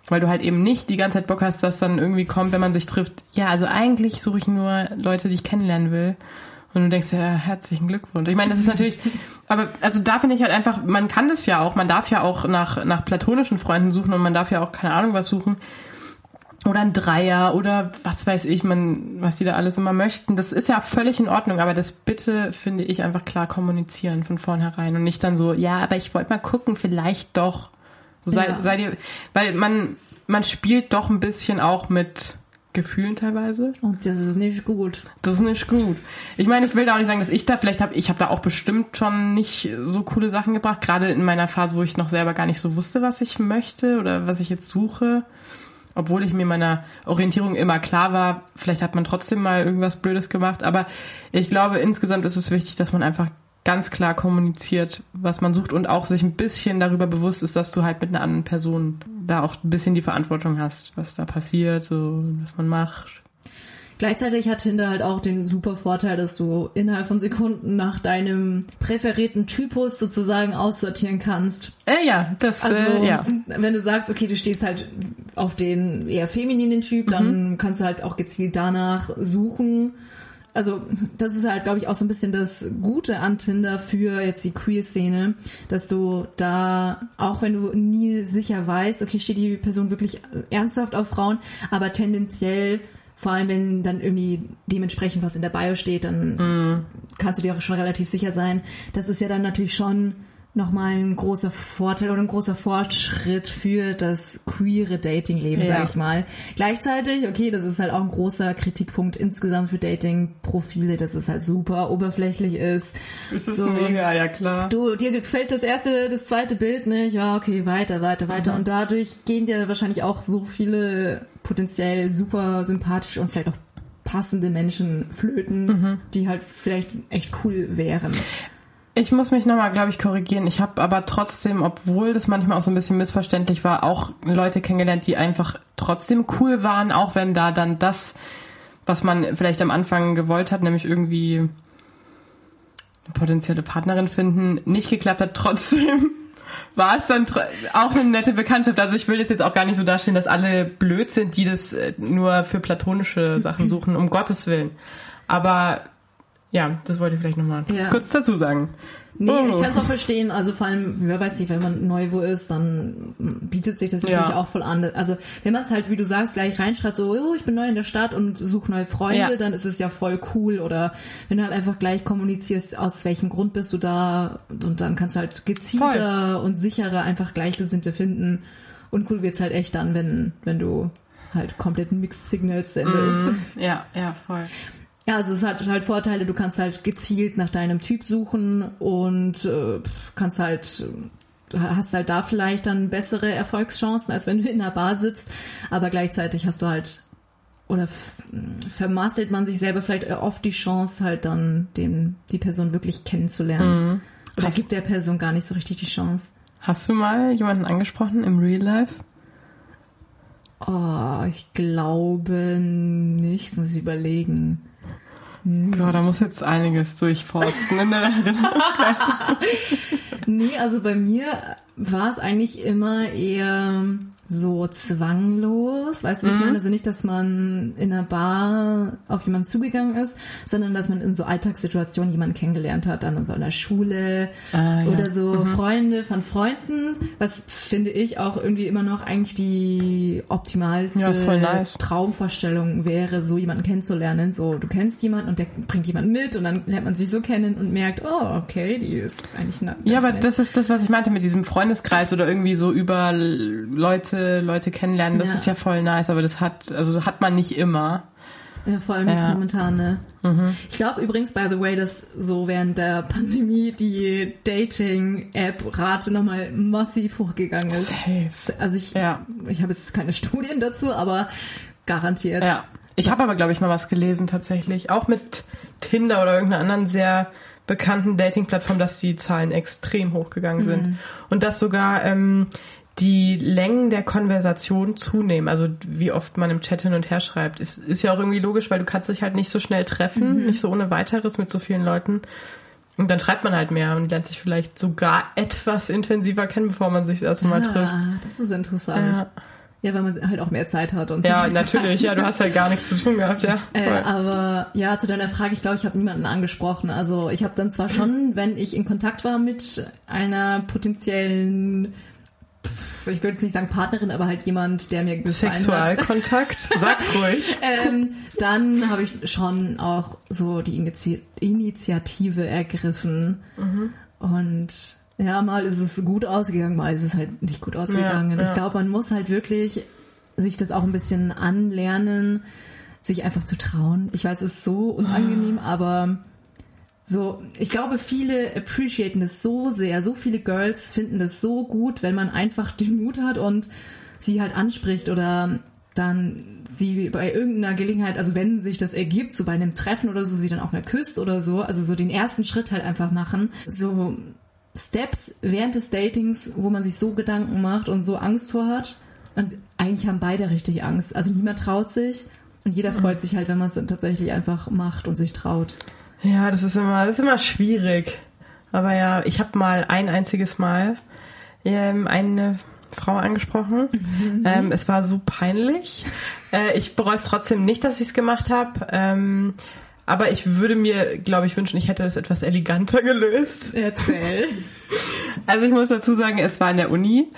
Weil du halt eben nicht die ganze Zeit Bock hast, dass dann irgendwie kommt, wenn man sich trifft, ja, also eigentlich suche ich nur Leute, die ich kennenlernen will. Und du denkst, ja, herzlichen Glückwunsch. Ich meine, das ist natürlich, aber also da finde ich halt einfach, man kann das ja auch, man darf ja auch nach, nach platonischen Freunden suchen und man darf ja auch keine Ahnung was suchen. Oder ein Dreier oder was weiß ich, man, was die da alles immer möchten. Das ist ja völlig in Ordnung, aber das bitte, finde ich, einfach klar kommunizieren von vornherein und nicht dann so, ja, aber ich wollte mal gucken, vielleicht doch. So sei, Ja. sei dir, weil man, man spielt doch ein bisschen auch mit Gefühlen teilweise. Und das ist nicht gut. Das ist nicht gut. Ich meine, ich will da auch nicht sagen, dass ich da vielleicht habe, ich habe da auch bestimmt schon nicht so coole Sachen gebracht, gerade in meiner Phase, wo ich noch selber gar nicht so wusste, was ich möchte oder was ich jetzt suche. Obwohl ich mir meiner Orientierung immer klar war, vielleicht hat man trotzdem mal irgendwas Blödes gemacht, aber ich glaube, insgesamt ist es wichtig, dass man einfach ganz klar kommuniziert, was man sucht und auch sich ein bisschen darüber bewusst ist, dass du halt mit einer anderen Person da auch ein bisschen die Verantwortung hast, was da passiert, so was man macht. Gleichzeitig hat Tinder halt auch den super Vorteil, dass du innerhalb von Sekunden nach deinem präferierten Typus sozusagen aussortieren kannst. Äh, ja, das, Also, äh, ja. wenn du sagst, okay, du stehst halt auf den eher femininen Typ, Mhm. dann kannst du halt auch gezielt danach suchen. Also, das ist halt, glaube ich, auch so ein bisschen das Gute an Tinder für jetzt die Queer-Szene, dass du da, auch wenn du nie sicher weißt, okay, steht die Person wirklich ernsthaft auf Frauen, aber tendenziell, vor allem wenn dann irgendwie dementsprechend was in der Bio steht, dann Mhm. kannst du dir auch schon relativ sicher sein. Das ist ja dann natürlich schon nochmal ein großer Vorteil oder ein großer Fortschritt für das queere Datingleben, Ja. sag ich mal. Gleichzeitig, okay, das ist halt auch ein großer Kritikpunkt insgesamt für Dating-Profile, dass es halt super oberflächlich ist. Das ist So. mega, ja klar. Du, dir gefällt das erste, das zweite Bild nicht, ja, okay, weiter, weiter, weiter. Mhm. Und dadurch gehen dir wahrscheinlich auch so viele potenziell super sympathische und vielleicht auch passende Menschen flöten, Mhm. die halt vielleicht echt cool wären. Ich muss mich nochmal, glaube ich, korrigieren. Ich habe aber trotzdem, obwohl das manchmal auch so ein bisschen missverständlich war, auch Leute kennengelernt, die einfach trotzdem cool waren, auch wenn da dann das, was man vielleicht am Anfang gewollt hat, nämlich irgendwie eine potenzielle Partnerin finden, nicht geklappt hat. Trotzdem war es dann auch eine nette Bekanntschaft. Also ich will das jetzt auch gar nicht so dastehen, dass alle blöd sind, die das äh, nur für platonische Sachen suchen, um Gottes Willen. Aber ja, das wollte ich vielleicht nochmal Ja. kurz dazu sagen. Nee, Oh. ich kann es auch verstehen. Also vor allem, wer weiß nicht, wenn man neu wo ist, dann bietet sich das natürlich Ja. auch voll an. Also wenn man es halt, wie du sagst, gleich reinschreibt, so, oh, ich bin neu in der Stadt und suche neue Freunde, Ja. dann ist es ja voll cool. Oder wenn du halt einfach gleich kommunizierst, aus welchem Grund bist du da und dann kannst du halt gezielter und sicherer einfach Gleichgesinnte finden. Und cool wird's halt echt dann, wenn, wenn du halt komplett Mixed Signals sendest. Ja, ja, voll. Ja, also es hat halt Vorteile, du kannst halt gezielt nach deinem Typ suchen und äh, kannst halt äh, hast halt da vielleicht dann bessere Erfolgschancen, als wenn du in einer Bar sitzt, aber gleichzeitig hast du halt oder f- vermasselt man sich selber vielleicht oft die Chance halt dann den die Person wirklich kennenzulernen. Oder Hast- gibt der Person gar nicht so richtig die Chance. Hast du mal jemanden angesprochen im Real Life? Oh, ich glaube nicht, das muss ich überlegen. Gott, da muss jetzt einiges durchforsten in der Erinnerung. Nee, also bei mir war es eigentlich immer eher so zwanglos, weißt du, wie ich meine? Also nicht, dass man in einer Bar auf jemanden zugegangen ist, sondern dass man in so Alltagssituationen jemanden kennengelernt hat, dann in so einer Schule Ah, ja. oder so Freunde von Freunden, was finde ich auch irgendwie immer noch eigentlich die optimalste Ja, nice. Traumvorstellung wäre, so jemanden kennenzulernen. So, du kennst jemanden und der bringt jemanden mit und dann lernt man sich so kennen und merkt, oh, okay, die ist eigentlich eine Ja, aber nett. das ist das, was ich meinte mit diesem Freundeskreis oder irgendwie so über L- Leute, Leute kennenlernen. Das Ja. ist ja voll nice, aber das hat, also hat man nicht immer. Ja, vor allem jetzt Ja. Mhm. momentan, ne? Ich glaube übrigens, by the way, dass so während der Pandemie die Dating-App-Rate nochmal massiv hochgegangen ist. Safe. Also ich, Ja. ich habe jetzt keine Studien dazu, aber garantiert. Ja. Ich habe aber, glaube ich, mal was gelesen tatsächlich. Auch mit Tinder oder irgendeiner anderen sehr bekannten Dating-Plattform, dass die Zahlen extrem hochgegangen sind. Und dass sogar ähm, die Längen der Konversation zunehmen. Also wie oft man im Chat hin und her schreibt. Ist, ist ja auch irgendwie logisch, weil du kannst dich halt nicht so schnell treffen, nicht so ohne weiteres mit so vielen Leuten. Und dann schreibt man halt mehr und lernt sich vielleicht sogar etwas intensiver kennen, bevor man sich das erste Mal trifft. Ah, das ist interessant. Ja. Ja. weil man halt auch mehr Zeit hat und Ja, so. natürlich. Ja, du hast halt gar nichts zu tun gehabt, ja. Äh, aber ja, zu deiner Frage, ich glaube, ich habe niemanden angesprochen. Also ich habe dann zwar schon, wenn ich in Kontakt war mit einer potenziellen, ich würde jetzt nicht sagen Partnerin, aber halt jemand, der mir gefallen hat, Sexualkontakt? Sag's ruhig. ähm, dann habe ich schon auch so die Inizi Initiative ergriffen. Und ja, mal ist es gut ausgegangen, mal ist es halt nicht gut ausgegangen. Ja, Ich ja. glaube, man muss halt wirklich sich das auch ein bisschen anlernen, sich einfach zu trauen. Ich weiß, es ist so unangenehm, aber so, ich glaube, viele appreciaten das so sehr. So viele Girls finden das so gut, wenn man einfach den Mut hat und sie halt anspricht oder dann sie bei irgendeiner Gelegenheit, also wenn sich das ergibt, so bei einem Treffen oder so, sie dann auch mal küsst oder so, also so den ersten Schritt halt einfach machen. So Steps während des Datings, wo man sich so Gedanken macht und so Angst vor hat. Und eigentlich haben beide richtig Angst. Also niemand traut sich und jeder freut sich halt, wenn man es dann tatsächlich einfach macht und sich traut. Ja, das ist immer, das ist immer schwierig. Aber ja, ich habe mal ein einziges Mal ähm, eine Frau angesprochen. Ähm, es war so peinlich. Äh, ich bereue es trotzdem nicht, dass ich es gemacht habe. Ähm, aber ich würde mir, glaube ich, wünschen, ich hätte es etwas eleganter gelöst. Erzähl. Also ich muss dazu sagen, es war in der Uni.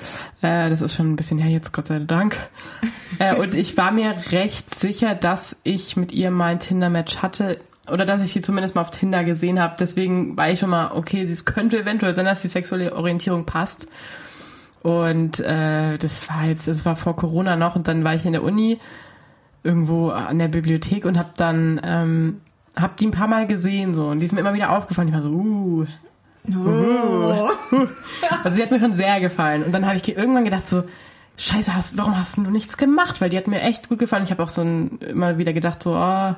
Äh, das ist schon ein bisschen her jetzt, Gott sei Dank. Äh, und ich war mir recht sicher, dass ich mit ihr mal ein Tinder-Match hatte. Oder dass ich sie zumindest mal auf Tinder gesehen habe. Deswegen war ich schon mal, okay, es könnte eventuell sein, dass die sexuelle Orientierung passt. Und äh, das war jetzt, das war vor Corona noch und dann war ich in der Uni irgendwo an der Bibliothek und habe dann ähm, hab die ein paar Mal gesehen so und die ist mir immer wieder aufgefallen. Ich war so, uh, Oh. also sie hat mir schon sehr gefallen. Und dann habe ich irgendwann gedacht so, Scheiße, hast, warum hast du nichts gemacht? Weil die hat mir echt gut gefallen. Ich habe auch so ein, immer wieder gedacht so, ah,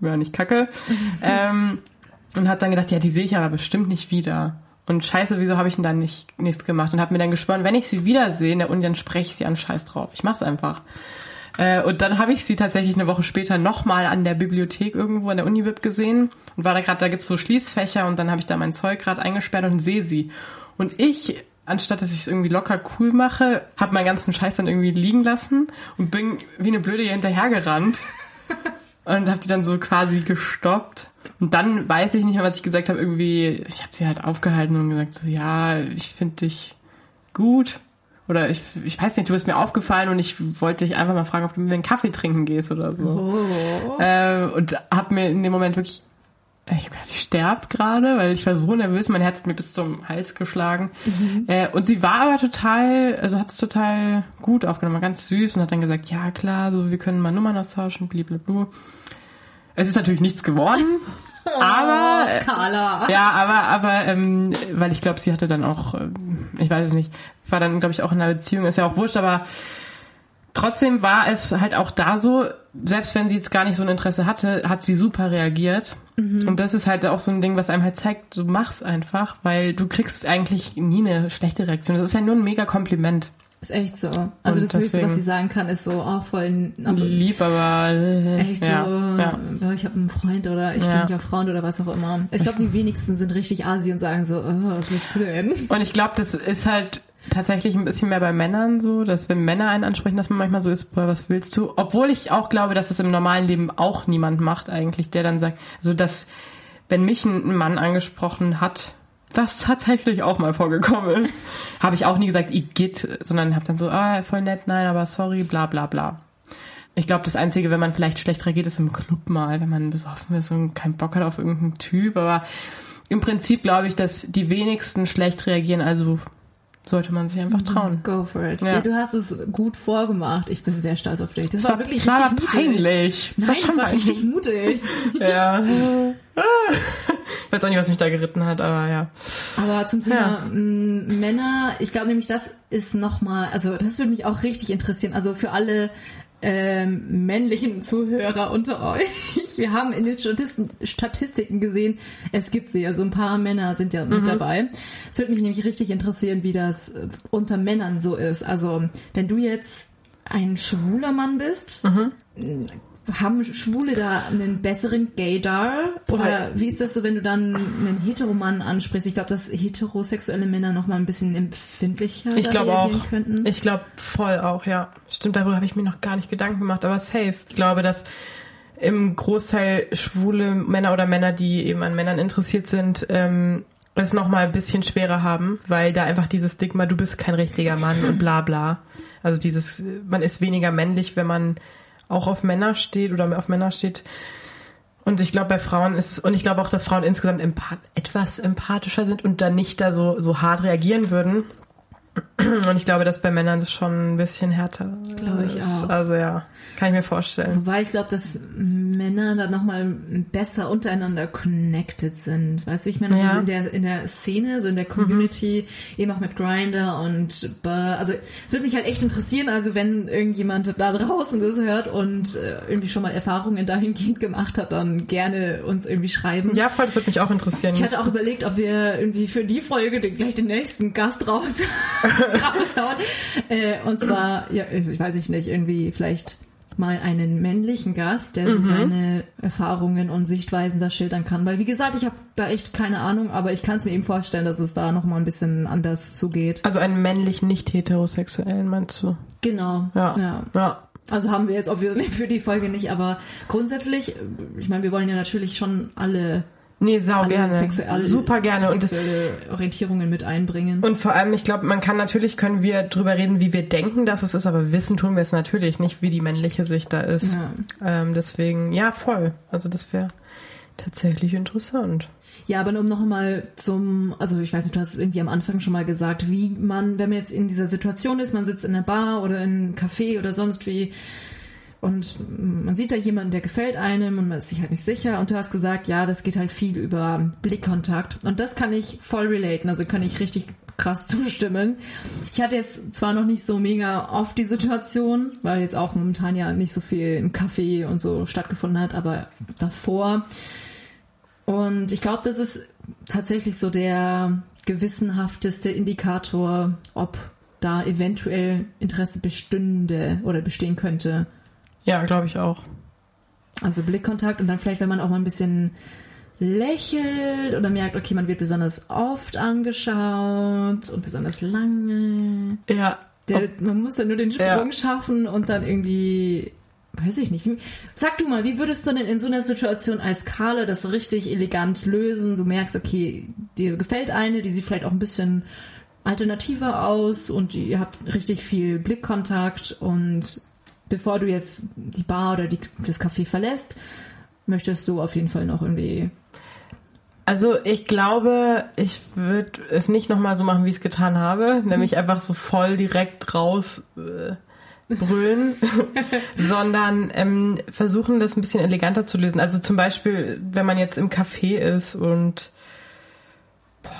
wäre nicht kacke. ähm, und hat dann gedacht, ja, die sehe ich aber bestimmt nicht wieder. Und scheiße, wieso habe ich denn dann nicht nichts gemacht? Und habe mir dann geschworen, wenn ich sie wiedersehe in der Uni, dann spreche ich sie an Scheiß drauf. Ich mach's einfach. Äh, und dann habe ich sie tatsächlich eine Woche später nochmal an der Bibliothek irgendwo an der Unibib gesehen und war da gerade, da gibt's so Schließfächer und dann habe ich da mein Zeug gerade eingesperrt und sehe sie. Und ich, anstatt dass ich es irgendwie locker cool mache, habe meinen ganzen Scheiß dann irgendwie liegen lassen und bin wie eine Blöde hier hinterhergerannt. und habe die dann so quasi gestoppt. Und dann weiß ich nicht mehr, was ich gesagt habe. Irgendwie, ich habe sie halt aufgehalten und gesagt so, ja, ich finde dich gut. Oder ich, ich weiß nicht, du bist mir aufgefallen und ich wollte dich einfach mal fragen, ob du mit mir einen Kaffee trinken gehst oder so. Oh. Äh, und hab mir in dem Moment wirklich, ich ich sterb gerade, weil ich war so nervös, mein Herz hat mir bis zum Hals geschlagen. Äh, und sie war aber total, also hat es total gut aufgenommen, ganz süß und hat dann gesagt, ja klar, so wir können mal Nummern austauschen, blablabla. Es ist natürlich nichts geworden. aber Oh, Carla. ja, aber aber ähm, weil ich glaube, sie hatte dann auch, ähm, ich weiß es nicht, war dann glaube ich auch in einer Beziehung, ist ja auch wurscht, aber trotzdem war es halt auch da so, selbst wenn sie jetzt gar nicht so ein Interesse hatte, hat sie super reagiert. Und das ist halt auch so ein Ding, was einem halt zeigt, du machst einfach, weil du kriegst eigentlich nie eine schlechte Reaktion. Das ist ja nur ein mega Kompliment. Ist echt so. Also Und das Höchste, was sie sagen kann, ist so, oh, voll, also Lieb, aber äh, echt ja, so, ja. oh, ich habe einen Freund oder ich Ja. stehe nicht auf Frauen oder was auch immer. Ich glaube, die wenigsten sind richtig Asi und sagen so, oh, was willst du denn? Und ich glaube, das ist halt tatsächlich ein bisschen mehr bei Männern so, dass wenn Männer einen ansprechen, dass man manchmal so ist, boah, was willst du? Obwohl ich auch glaube, dass es im normalen Leben auch niemand macht eigentlich, der dann sagt, also dass, wenn mich ein Mann angesprochen hat, was tatsächlich auch mal vorgekommen ist, habe ich auch nie gesagt, Igitt, sondern habe dann so, ah, voll nett, nein, aber sorry, bla bla bla. Ich glaube, das Einzige, wenn man vielleicht schlecht reagiert, ist im Club mal, wenn man besoffen ist und keinen Bock hat auf irgendeinen Typ. Aber im Prinzip glaube ich, dass die wenigsten schlecht reagieren, also sollte man sich einfach trauen. Go for it. Ja. Ja. du hast es gut vorgemacht. Ich bin sehr stolz auf dich. Das, war, wirklich das war richtig mutig. peinlich. Nein, schon das war peinlich. richtig mutig. Ja. Ich weiß auch nicht, was mich da geritten hat, aber ja. Aber zum Thema Ja. m, Männer, ich glaube nämlich, das ist nochmal, also das würde mich auch richtig interessieren. Also für alle ähm, männlichen Zuhörer unter euch. Wir haben in den Statisten, Statistiken gesehen, es gibt sie, also ein paar Männer sind ja Mhm. mit dabei. Es würde mich nämlich richtig interessieren, wie das äh, unter Männern so ist. Also wenn du jetzt ein schwuler Mann bist, Mhm. Haben Schwule da einen besseren Gaydar? Oder wie ist das so, wenn du dann einen Heteromann ansprichst? Ich glaube, dass heterosexuelle Männer noch mal ein bisschen empfindlicher Ich da glaube reagieren auch. könnten. Ich glaube voll auch, ja. Stimmt, darüber habe ich mir noch gar nicht Gedanken gemacht, aber safe. Ich glaube, dass im Großteil schwule Männer oder Männer, die eben an Männern interessiert sind, ähm, es noch mal ein bisschen schwerer haben, weil da einfach dieses Stigma, du bist kein richtiger Mann und bla bla. Also dieses, man ist weniger männlich, wenn man auch auf Männer steht oder auf Männer steht. Und ich glaube, bei Frauen ist, und ich glaube auch, dass Frauen insgesamt empath etwas empathischer sind und dann nicht da so, so hart reagieren würden. Und ich glaube, dass bei Männern das schon ein bisschen härter Glaube ich ist. auch. Also ja, kann ich mir vorstellen. Wobei ich glaube, dass Männer da nochmal besser untereinander connected sind. Weißt du, ich meine, das Ja. Mhm. ist in der, in der Szene, so in der Community, eben auch mit Grinder und Burr. Also es würde mich halt echt interessieren, also wenn irgendjemand da draußen das hört und äh, irgendwie schon mal Erfahrungen dahingehend gemacht hat, dann gerne uns irgendwie schreiben. Ja, voll, das würde mich auch interessieren. Ich hatte auch überlegt, ob wir irgendwie für die Folge den, gleich den nächsten Gast raus, raushauen. Äh, und zwar, ja, ich weiß ich nicht, irgendwie vielleicht mal einen männlichen Gast, der so seine Erfahrungen und Sichtweisen da schildern kann. Weil wie gesagt, ich habe da echt keine Ahnung, aber ich kann es mir eben vorstellen, dass es da nochmal ein bisschen anders zugeht. also einen männlich nicht heterosexuellen meinst du? Genau. Ja. ja. Ja. Also haben wir jetzt obviously für die Folge nicht, aber grundsätzlich, ich meine, wir wollen ja natürlich schon alle Nee, sau gerne. sexuelle, Super gerne. Und, sexuelle Orientierungen mit einbringen. und vor allem, ich glaube, man kann natürlich, können wir drüber reden, wie wir denken, dass es ist, aber wissen tun wir es natürlich nicht, wie die männliche Sicht da ist. Ja. Ähm, deswegen, ja, voll. Also das wäre tatsächlich interessant. Ja, aber um noch mal zum, also ich weiß nicht, du hast es irgendwie am Anfang schon mal gesagt, wie man, wenn man jetzt in dieser Situation ist, man sitzt in einer Bar oder in einem Café oder sonst wie und man sieht da jemanden, der gefällt einem und man ist sich halt nicht sicher und du hast gesagt, ja, das geht halt viel über Blickkontakt und das kann ich voll relaten, also kann ich richtig krass zustimmen. Ich hatte jetzt zwar noch nicht so mega oft die Situation, weil jetzt auch momentan ja nicht so viel im Café und so stattgefunden hat, aber davor und ich glaube, das ist tatsächlich so der gewissenhafteste Indikator, ob da eventuell Interesse bestünde oder bestehen könnte. Ja, glaube ich auch. Also Blickkontakt und dann vielleicht, wenn man auch mal ein bisschen lächelt oder merkt, okay, man wird besonders oft angeschaut und besonders lange. Ja. Der, man muss ja nur den Sprung Ja. schaffen und dann irgendwie, weiß ich nicht. Wie, sag du mal, wie würdest du denn in so einer Situation als Karle das richtig elegant lösen? Du merkst, okay, dir gefällt eine, die sieht vielleicht auch ein bisschen alternativer aus und ihr habt richtig viel Blickkontakt und bevor du jetzt die Bar oder die, das Café verlässt, möchtest du auf jeden Fall noch irgendwie Also ich glaube, ich würde es nicht nochmal so machen, wie ich es getan habe, nämlich einfach so voll direkt raus äh, brüllen, sondern ähm, versuchen, das ein bisschen eleganter zu lösen. Also zum Beispiel, wenn man jetzt im Café ist und boah,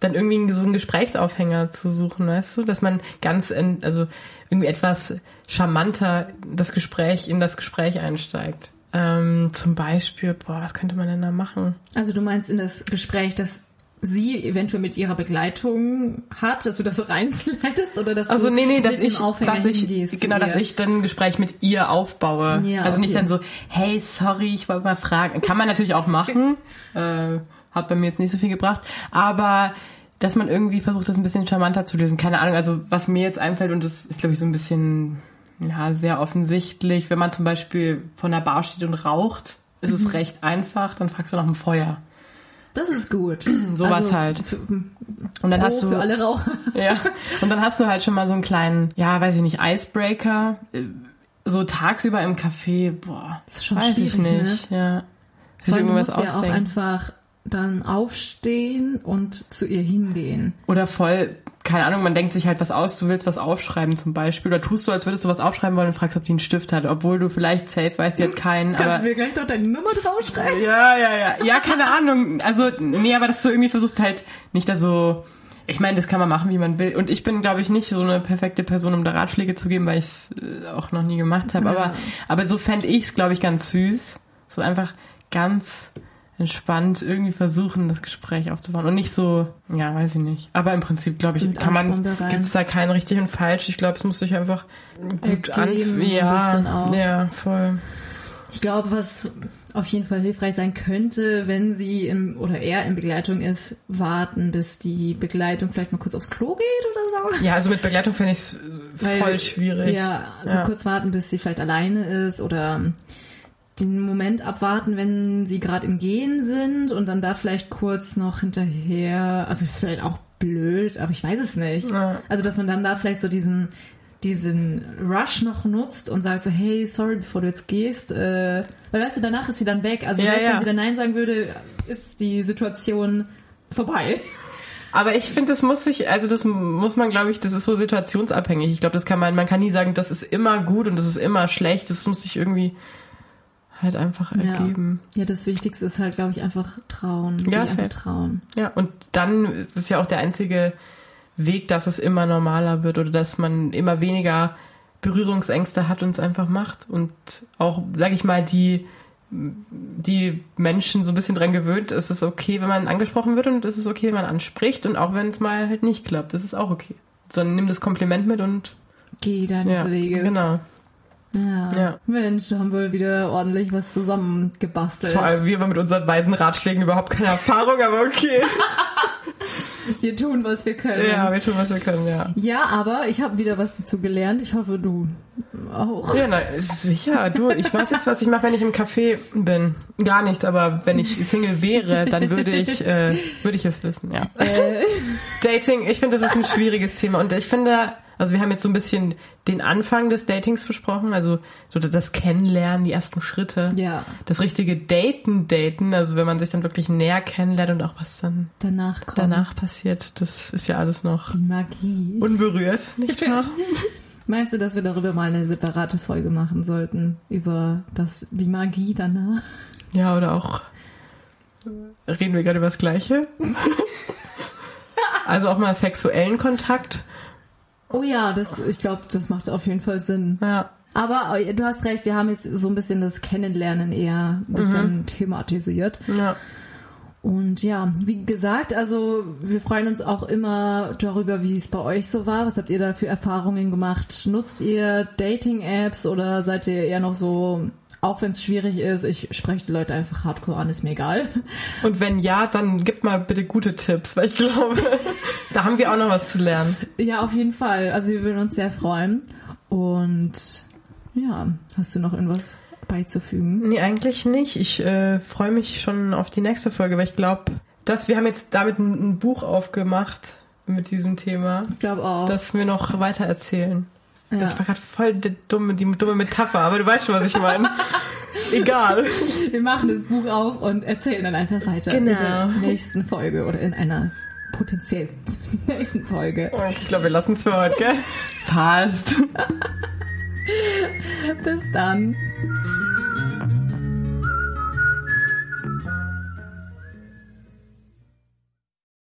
dann irgendwie so einen Gesprächsaufhänger zu suchen, weißt du, dass man ganz, also irgendwie etwas charmanter das Gespräch in das Gespräch einsteigt. Ähm, zum Beispiel, boah, was könnte man denn da machen? Also du meinst in das Gespräch, das sie eventuell mit ihrer Begleitung hat, dass du das so reinslidest oder dass Also du nee, nee, dass ich, dass ich, genau, dass ich dann ein Gespräch mit ihr aufbaue. Ja, also nicht okay. dann so, hey, sorry, ich wollte mal fragen. Kann man natürlich auch machen. äh, hat bei mir jetzt nicht so viel gebracht. Aber dass man irgendwie versucht, das ein bisschen charmanter zu lösen. Keine Ahnung, also was mir jetzt einfällt, und das ist, glaube ich, so ein bisschen, ja, sehr offensichtlich, wenn man zum Beispiel vor einer Bar steht und raucht, ist Mhm. es recht einfach, dann fragst du nach dem Feuer. Das ist gut. Sowas halt. Für, Und dann hast du für alle Raucher. Ja, und dann hast du halt schon mal so einen kleinen, ja, weiß ich nicht, Icebreaker. Äh, So tagsüber im Café, boah, Das ist schon weiß ich schwierig, ne? nicht. Ja. Sich allem, du irgendwas musst ja auch ausdenken. einfach dann aufstehen und zu ihr hingehen. Oder voll, keine Ahnung, man denkt sich halt was aus, du willst was aufschreiben zum Beispiel. Oder tust du, als würdest du was aufschreiben wollen und fragst, ob die einen Stift hat. Obwohl du vielleicht safe weißt, die hat keinen. Kannst aber du mir gleich noch deine Nummer draufschreiben? Ja, ja, ja. Ja, keine Ahnung. Also, nee, aber dass du irgendwie versuchst halt nicht da so. Ich meine, das kann man machen, wie man will. Und ich bin, glaube ich, nicht so eine perfekte Person, um da Ratschläge zu geben, weil ich es äh, auch noch nie gemacht habe. Aber, aber so fände ich es, glaube ich, ganz süß. So einfach ganz entspannt irgendwie versuchen, das Gespräch aufzubauen. Und nicht so, ja, weiß ich nicht. Aber im Prinzip, glaube So ich, kann man, rein. gibt's da kein richtig und falsch. Ich glaube, es muss sich einfach gut Ergeben, an, ein ja, ja, voll. Ich glaube, was auf jeden Fall hilfreich sein könnte, wenn sie im, oder er in Begleitung ist, warten, bis die Begleitung vielleicht mal kurz aufs Klo geht oder so. Ja, also mit Begleitung finde ich es voll schwierig. Ja, also Ja. kurz warten, bis sie vielleicht alleine ist oder den Moment abwarten, wenn sie gerade im Gehen sind und dann da vielleicht kurz noch hinterher, also ist vielleicht auch blöd, aber ich weiß es nicht. Ja. Also, dass man dann da vielleicht so diesen diesen Rush noch nutzt und sagt so, hey, sorry, bevor du jetzt gehst, äh, weil weißt du, danach ist sie dann weg. Also Ja, selbst ja. wenn sie dann Nein sagen würde, ist die Situation vorbei. Aber ich finde, das muss sich, also das muss man, glaube ich, das ist so situationsabhängig. Ich glaube, das kann man, man kann nie sagen, das ist immer gut und das ist immer schlecht. Das muss sich irgendwie halt einfach ergeben. Ja, das Wichtigste ist halt, glaube ich, einfach trauen. Sich Ja, einfach trauen. Ja. und dann ist es ja auch der einzige Weg, dass es immer normaler wird oder dass man immer weniger Berührungsängste hat und es einfach macht und auch, sag ich mal, die die Menschen so ein bisschen dran gewöhnt, es ist okay, wenn man angesprochen wird und es ist okay, wenn man anspricht und auch wenn es mal halt nicht klappt, das ist auch okay. Sondern nimm das Kompliment mit und Geh deines ja, Weges. genau. Ja. Ja. Mensch, da haben wir wieder ordentlich was zusammengebastelt. Vor allem wir haben mit unseren weisen Ratschlägen überhaupt keine Erfahrung, aber okay. Wir tun, was wir können. Ja, wir tun, was wir können, ja. Ja, aber ich habe wieder was dazu gelernt. Ich hoffe, du auch. Ja, na, sicher, du, ich weiß jetzt, was ich mache, wenn ich im Café bin. Gar nichts, aber wenn ich Single wäre, dann würde ich, äh, würde ich es wissen, ja. Äh, Dating, ich finde, das ist ein schwieriges Thema und ich finde, also wir haben jetzt so ein bisschen den Anfang des Datings besprochen, also so das Kennenlernen, die ersten Schritte. Ja. Das richtige Daten, Daten, also wenn man sich dann wirklich näher kennenlernt und auch was dann danach kommt danach passiert, das ist ja alles noch die Magie. unberührt, nicht wahr? Meinst du, dass wir darüber mal eine separate Folge machen sollten? Über das, die Magie danach? Ja, oder auch reden wir gerade über das Gleiche? also auch mal sexuellen Kontakt. Oh ja, das, ich glaube, das macht auf jeden Fall Sinn. Ja. Aber äh, du hast recht, wir haben jetzt so ein bisschen das Kennenlernen eher ein bisschen thematisiert. Ja. Und ja, wie gesagt, also wir freuen uns auch immer darüber, wie es bei euch so war. Was habt ihr da für Erfahrungen gemacht? Nutzt ihr Dating-Apps oder seid ihr eher noch so, auch wenn es schwierig ist, ich spreche die Leute einfach hardcore an, ist mir egal. Und wenn ja, dann gib mal bitte gute Tipps, weil ich glaube, da haben wir auch noch was zu lernen. Ja, auf jeden Fall. Also wir würden uns sehr freuen. Und ja, hast du noch irgendwas beizufügen? Nee, eigentlich nicht. Ich äh, freue mich schon auf die nächste Folge, weil ich glaube, dass wir haben jetzt damit ein, ein Buch aufgemacht mit diesem Thema, Ich glaube auch. das wir noch weiter erzählen. Ja. Das war gerade voll die dumme, die dumme Metapher, aber du weißt schon, was ich meine. Egal. Wir machen das Buch auf und erzählen dann einfach weiter Genau. in der nächsten Folge oder in einer potenziell nächsten Folge. Oh, Ich glaube, wir lassen es für heute, gell? Passt. Bis dann.